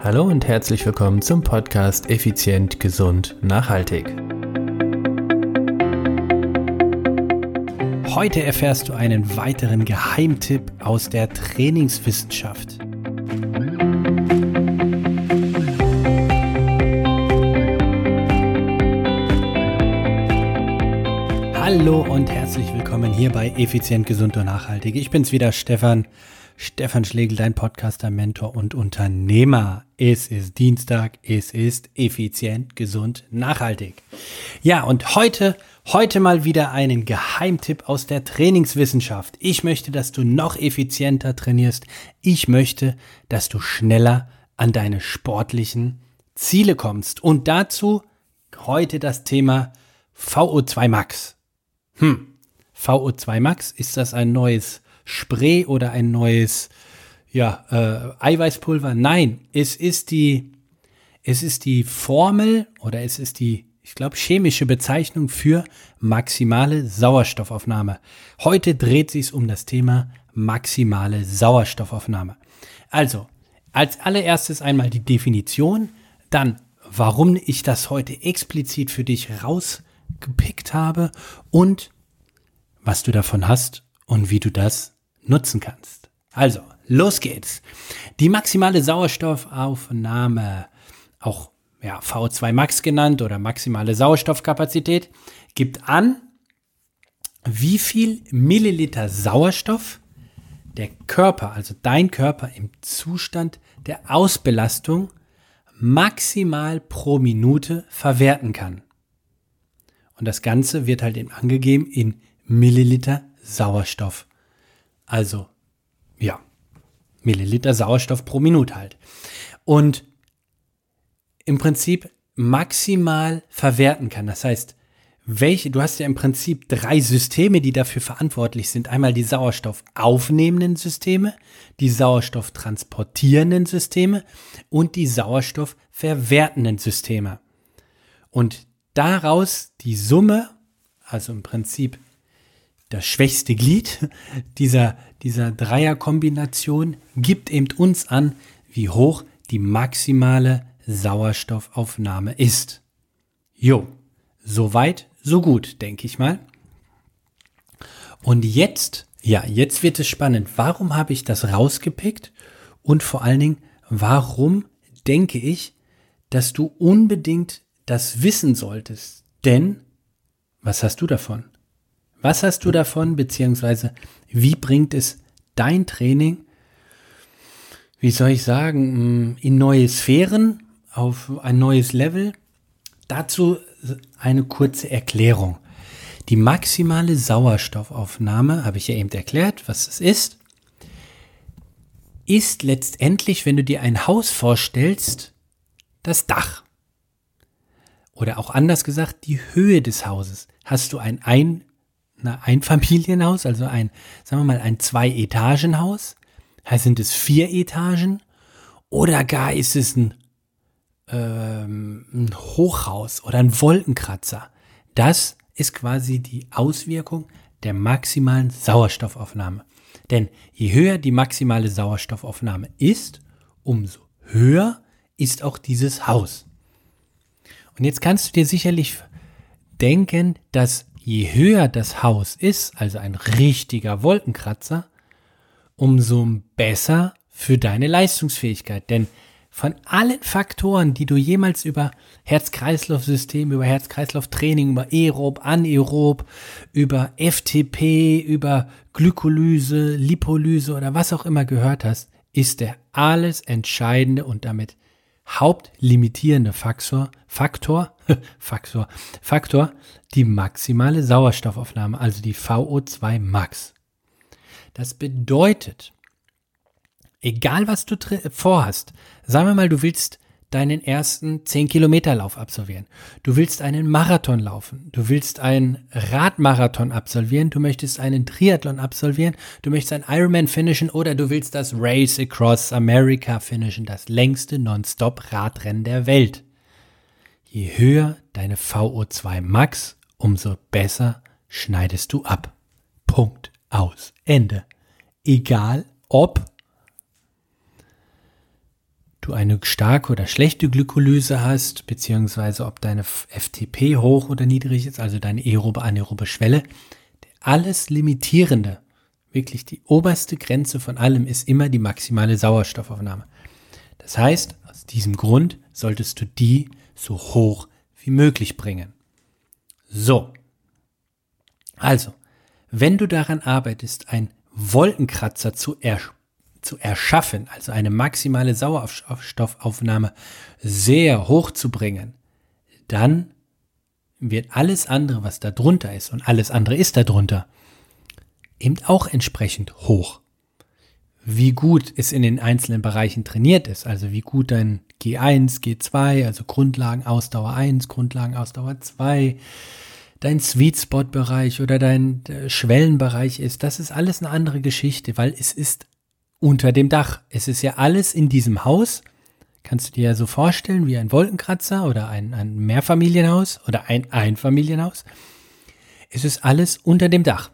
Hallo und herzlich willkommen zum Podcast Effizient, Gesund, Nachhaltig. Heute erfährst du einen weiteren Geheimtipp aus der Trainingswissenschaft. Hallo und herzlich willkommen hier bei Effizient, Gesund und Nachhaltig. Ich bin's wieder, Stefan. Stefan Schlegel, dein Podcaster, Mentor und Unternehmer. Es ist Dienstag, es ist effizient, gesund, nachhaltig. Ja, und heute, heute mal wieder einen Geheimtipp aus der Trainingswissenschaft. Ich möchte, dass du noch effizienter trainierst. Ich möchte, dass du schneller an deine sportlichen Ziele kommst. Und dazu heute das Thema VO2 Max. Hm, VO2 Max, ist das ein neues Spray oder ein neues ja, äh, Eiweißpulver. Nein, es ist die, es ist die Formel oder es ist die, ich glaube, chemische Bezeichnung für maximale Sauerstoffaufnahme. Heute dreht sich um das Thema maximale Sauerstoffaufnahme. Also, als allererstes einmal die Definition, dann warum ich das heute explizit für dich rausgepickt habe und was du davon hast und wie du das nutzen kannst. Also, los geht's. Die maximale Sauerstoffaufnahme, auch ja, V2 Max genannt oder maximale Sauerstoffkapazität, gibt an, wie viel Milliliter Sauerstoff der Körper, also dein Körper im Zustand der Ausbelastung maximal pro Minute verwerten kann. Und das Ganze wird halt eben angegeben in Milliliter Sauerstoff. Also, ja, Milliliter Sauerstoff pro Minute halt. Und im Prinzip maximal verwerten kann. Das heißt, welche, du hast ja im Prinzip drei Systeme, die dafür verantwortlich sind. Einmal die sauerstoffaufnehmenden Systeme, die sauerstofftransportierenden Systeme und die sauerstoffverwertenden Systeme. Und daraus die Summe, also im Prinzip das schwächste Glied dieser, dieser Dreierkombination gibt eben uns an, wie hoch die maximale Sauerstoffaufnahme ist. Jo, soweit, so gut, denke ich mal. Und jetzt, ja, jetzt wird es spannend. Warum habe ich das rausgepickt? Und vor allen Dingen, warum denke ich, dass du unbedingt das wissen solltest? Denn, was hast du davon? Was hast du davon, beziehungsweise wie bringt es dein Training, wie soll ich sagen, in neue Sphären, auf ein neues Level? Dazu eine kurze Erklärung. Die maximale Sauerstoffaufnahme, habe ich ja eben erklärt, was es ist, ist letztendlich, wenn du dir ein Haus vorstellst, das Dach. Oder auch anders gesagt, die Höhe des Hauses. Hast du ein ein ein Einfamilienhaus, also ein, sagen wir mal, ein Zwei-Etagen-Haus? Heißt, sind es vier Etagen? Oder gar ist es ein, ähm, ein Hochhaus oder ein Wolkenkratzer? Das ist quasi die Auswirkung der maximalen Sauerstoffaufnahme. Denn je höher die maximale Sauerstoffaufnahme ist, umso höher ist auch dieses Haus. Und jetzt kannst du dir sicherlich denken, dass je höher das Haus ist, also ein richtiger Wolkenkratzer, umso besser für deine Leistungsfähigkeit. Denn von allen Faktoren, die du jemals über Herz-Kreislauf-System, über Herz-Kreislauf-Training, über Aerob, Anaerob, über FTP, über Glykolyse, Lipolyse oder was auch immer gehört hast, ist der alles entscheidende und damit hauptlimitierende Faktor, Faktor, Faktor, Faktor, die maximale Sauerstoffaufnahme, also die VO2 Max. Das bedeutet, egal was du vorhast, sagen wir mal, du willst deinen ersten 10 Kilometer Lauf absolvieren. Du willst einen Marathon laufen. Du willst einen Radmarathon absolvieren. Du möchtest einen Triathlon absolvieren. Du möchtest einen Ironman finishen oder du willst das Race Across America finishen, das längste Nonstop Radrennen der Welt. Je höher deine VO2 Max, umso besser schneidest du ab. Punkt. Aus. Ende. Egal ob du eine starke oder schlechte Glykolyse hast, beziehungsweise ob deine FTP hoch oder niedrig ist, also deine aerobe, anaerobe Schwelle. Alles Limitierende, wirklich die oberste Grenze von allem ist immer die maximale Sauerstoffaufnahme. Das heißt, aus diesem Grund solltest du die so hoch wie möglich bringen. So. Also, wenn du daran arbeitest, ein Wolkenkratzer zu, er, zu erschaffen, also eine maximale Sauerstoffaufnahme sehr hoch zu bringen, dann wird alles andere, was da drunter ist, und alles andere ist da drunter, eben auch entsprechend hoch. Wie gut es in den einzelnen Bereichen trainiert ist, also wie gut dein G1, G2, also Grundlagen Ausdauer 1, Grundlagen Ausdauer 2, dein Sweet Spot Bereich oder dein Schwellenbereich ist, das ist alles eine andere Geschichte, weil es ist unter dem Dach. Es ist ja alles in diesem Haus. Kannst du dir ja so vorstellen wie ein Wolkenkratzer oder ein, ein Mehrfamilienhaus oder ein Einfamilienhaus. Es ist alles unter dem Dach.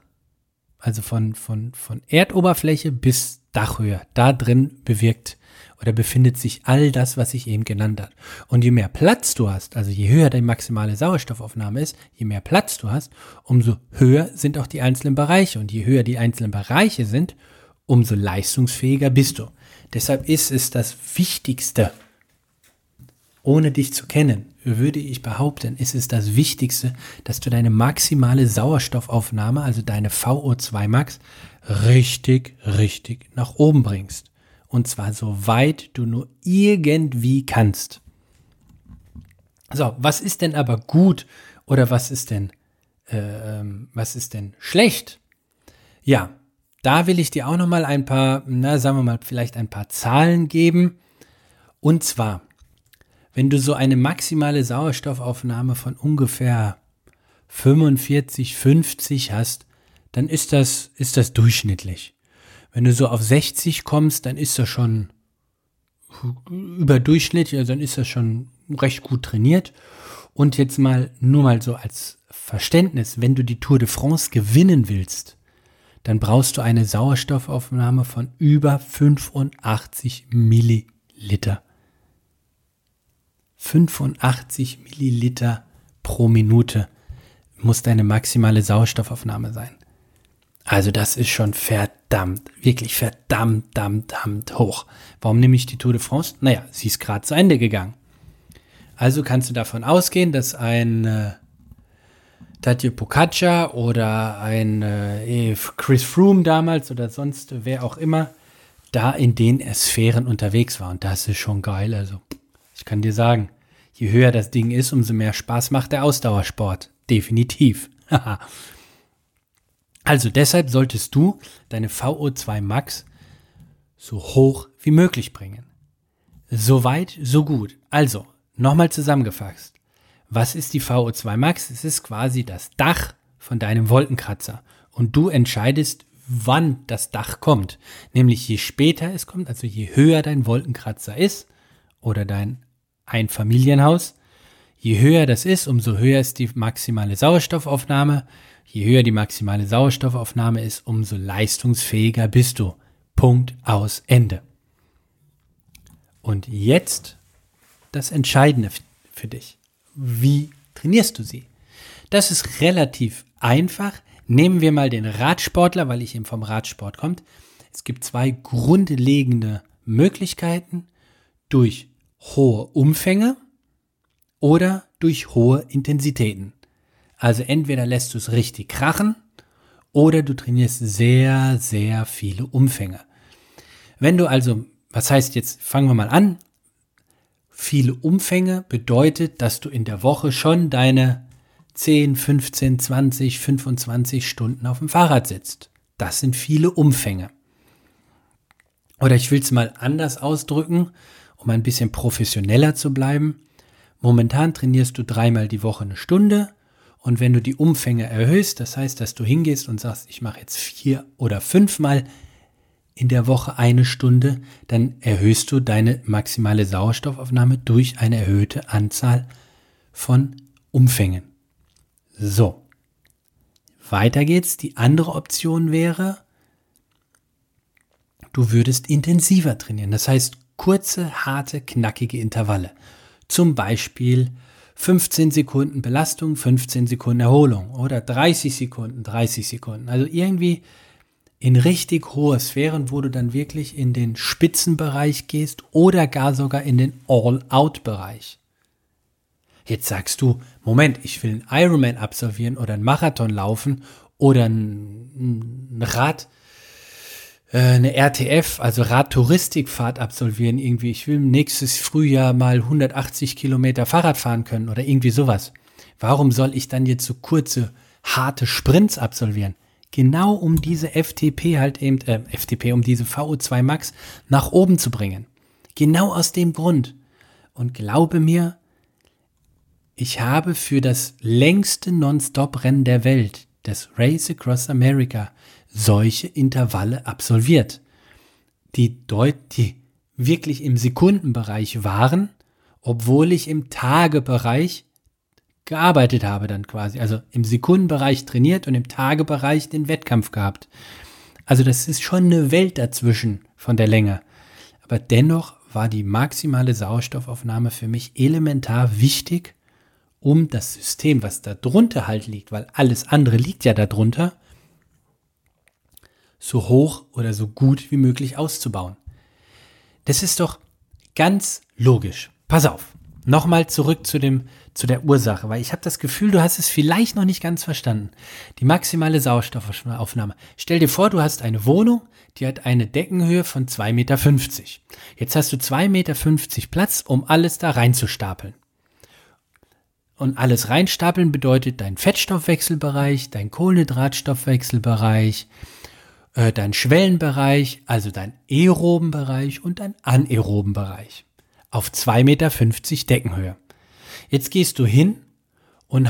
Also von, von, von Erdoberfläche bis Dachhöhe. Da drin bewirkt oder befindet sich all das, was ich eben genannt habe. Und je mehr Platz du hast, also je höher deine maximale Sauerstoffaufnahme ist, je mehr Platz du hast, umso höher sind auch die einzelnen Bereiche. Und je höher die einzelnen Bereiche sind, umso leistungsfähiger bist du. Deshalb ist es das Wichtigste, ohne dich zu kennen, würde ich behaupten, ist es das Wichtigste, dass du deine maximale Sauerstoffaufnahme, also deine VO2 Max, richtig, richtig nach oben bringst. Und zwar so weit du nur irgendwie kannst. So, was ist denn aber gut oder was ist denn, äh, was ist denn schlecht? Ja, da will ich dir auch noch mal ein paar, na, sagen wir mal, vielleicht ein paar Zahlen geben. Und zwar, wenn du so eine maximale Sauerstoffaufnahme von ungefähr 45, 50 hast, dann ist das, ist das durchschnittlich. Wenn du so auf 60 kommst, dann ist das schon überdurchschnittlich, also dann ist das schon recht gut trainiert. Und jetzt mal nur mal so als Verständnis, wenn du die Tour de France gewinnen willst, dann brauchst du eine Sauerstoffaufnahme von über 85 Milliliter. 85 Milliliter pro Minute muss deine maximale Sauerstoffaufnahme sein. Also das ist schon verdammt, wirklich verdammt, verdammt, verdammt hoch. Warum nehme ich die Tour de France? Naja, sie ist gerade zu Ende gegangen. Also kannst du davon ausgehen, dass ein Tadej Pogacar oder ein äh, Chris Froome damals oder sonst wer auch immer da in den Sphären unterwegs war. Und das ist schon geil. Also ich kann dir sagen, je höher das Ding ist, umso mehr Spaß macht der Ausdauersport. Definitiv. Also deshalb solltest du deine VO2 Max so hoch wie möglich bringen. So weit, so gut. Also, nochmal zusammengefasst. Was ist die VO2 Max? Es ist quasi das Dach von deinem Wolkenkratzer. Und du entscheidest, wann das Dach kommt. Nämlich je später es kommt, also je höher dein Wolkenkratzer ist oder dein Einfamilienhaus, je höher das ist, umso höher ist die maximale Sauerstoffaufnahme, Je höher die maximale Sauerstoffaufnahme ist, umso leistungsfähiger bist du. Punkt aus Ende. Und jetzt das Entscheidende für dich. Wie trainierst du sie? Das ist relativ einfach. Nehmen wir mal den Radsportler, weil ich eben vom Radsport komme. Es gibt zwei grundlegende Möglichkeiten durch hohe Umfänge oder durch hohe Intensitäten. Also entweder lässt du es richtig krachen oder du trainierst sehr, sehr viele Umfänge. Wenn du also, was heißt jetzt, fangen wir mal an, viele Umfänge bedeutet, dass du in der Woche schon deine 10, 15, 20, 25 Stunden auf dem Fahrrad sitzt. Das sind viele Umfänge. Oder ich will es mal anders ausdrücken, um ein bisschen professioneller zu bleiben. Momentan trainierst du dreimal die Woche eine Stunde und wenn du die Umfänge erhöhst, das heißt, dass du hingehst und sagst, ich mache jetzt vier oder fünfmal in der Woche eine Stunde, dann erhöhst du deine maximale Sauerstoffaufnahme durch eine erhöhte Anzahl von Umfängen. So. Weiter geht's. Die andere Option wäre, du würdest intensiver trainieren. Das heißt, kurze, harte, knackige Intervalle. Zum Beispiel 15 Sekunden Belastung, 15 Sekunden Erholung oder 30 Sekunden, 30 Sekunden. Also irgendwie in richtig hohe Sphären, wo du dann wirklich in den Spitzenbereich gehst oder gar sogar in den All-Out-Bereich. Jetzt sagst du, Moment, ich will einen Ironman absolvieren oder einen Marathon laufen oder ein, Rad, äh, eine RTF, also Radtouristikfahrt absolvieren irgendwie. Ich will nächstes Frühjahr mal 180 Kilometer Fahrrad fahren können oder irgendwie sowas. Warum soll ich dann jetzt so kurze, harte Sprints absolvieren? Genau um diese FTP halt eben, äh, FTP, um diese VO2 Max nach oben zu bringen. Genau aus dem Grund. Und glaube mir, ich habe für das längste Non-Stop-Rennen der Welt, das Race Across America, solche Intervalle absolviert, die, deut die wirklich im Sekundenbereich waren, obwohl ich im Tagebereich gearbeitet habe dann quasi. Also im Sekundenbereich trainiert und im Tagebereich den Wettkampf gehabt. Also das ist schon eine Welt dazwischen von der Länge. Aber dennoch war die maximale Sauerstoffaufnahme für mich elementar wichtig, um das System, was da drunter halt liegt, weil alles andere liegt ja darunter, so hoch oder so gut wie möglich auszubauen. Das ist doch ganz logisch. Pass auf. Nochmal zurück zu dem zu der Ursache, weil ich habe das Gefühl, du hast es vielleicht noch nicht ganz verstanden. Die maximale Sauerstoffaufnahme. Stell dir vor, du hast eine Wohnung, die hat eine Deckenhöhe von 2,50 Meter. Jetzt hast du 2,50 Meter Platz, um alles da reinzustapeln. Und alles reinstapeln bedeutet dein Fettstoffwechselbereich, dein Kohlenhydratstoffwechselbereich, äh, dein Schwellenbereich, also dein aeroben Bereich und dein anaeroben Bereich. Auf 2,50 Meter Deckenhöhe. Jetzt gehst du hin und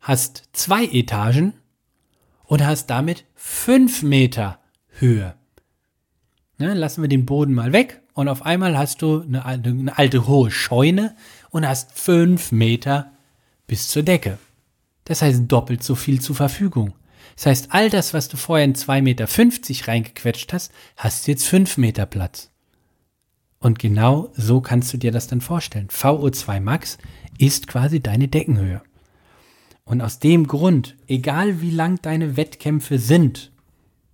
hast zwei Etagen und hast damit fünf Meter Höhe. Ne, lassen wir den Boden mal weg und auf einmal hast du eine, eine alte hohe Scheune und hast fünf Meter bis zur Decke. Das heißt doppelt so viel zur Verfügung. Das heißt, all das, was du vorher in 2,50 Meter reingequetscht hast, hast jetzt 5 Meter Platz. Und genau so kannst du dir das dann vorstellen. VO2 Max ist quasi deine Deckenhöhe. Und aus dem Grund, egal wie lang deine Wettkämpfe sind,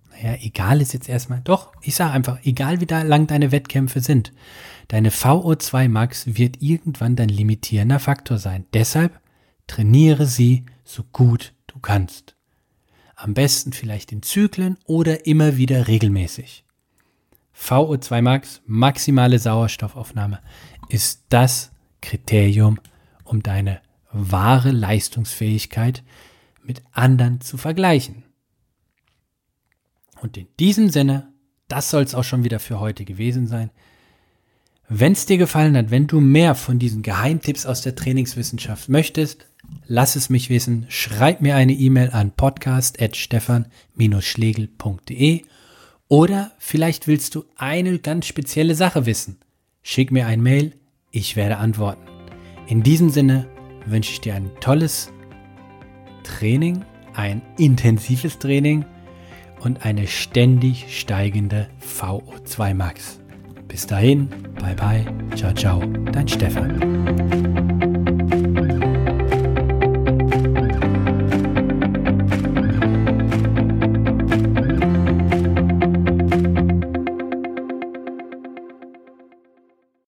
naja, egal ist jetzt erstmal, doch, ich sage einfach, egal wie lang deine Wettkämpfe sind, deine VO2 Max wird irgendwann dein limitierender Faktor sein. Deshalb trainiere sie so gut du kannst. Am besten vielleicht in Zyklen oder immer wieder regelmäßig. VO2 Max, maximale Sauerstoffaufnahme, ist das Kriterium um deine wahre Leistungsfähigkeit mit anderen zu vergleichen. Und in diesem Sinne, das soll es auch schon wieder für heute gewesen sein. Wenn es dir gefallen hat, wenn du mehr von diesen Geheimtipps aus der Trainingswissenschaft möchtest, lass es mich wissen. Schreib mir eine E-Mail an podcast.stefan-schlegel.de oder vielleicht willst du eine ganz spezielle Sache wissen. Schick mir ein Mail, ich werde antworten. In diesem Sinne wünsche ich dir ein tolles Training, ein intensives Training und eine ständig steigende VO2 Max. Bis dahin, bye bye, ciao ciao, dein Stefan.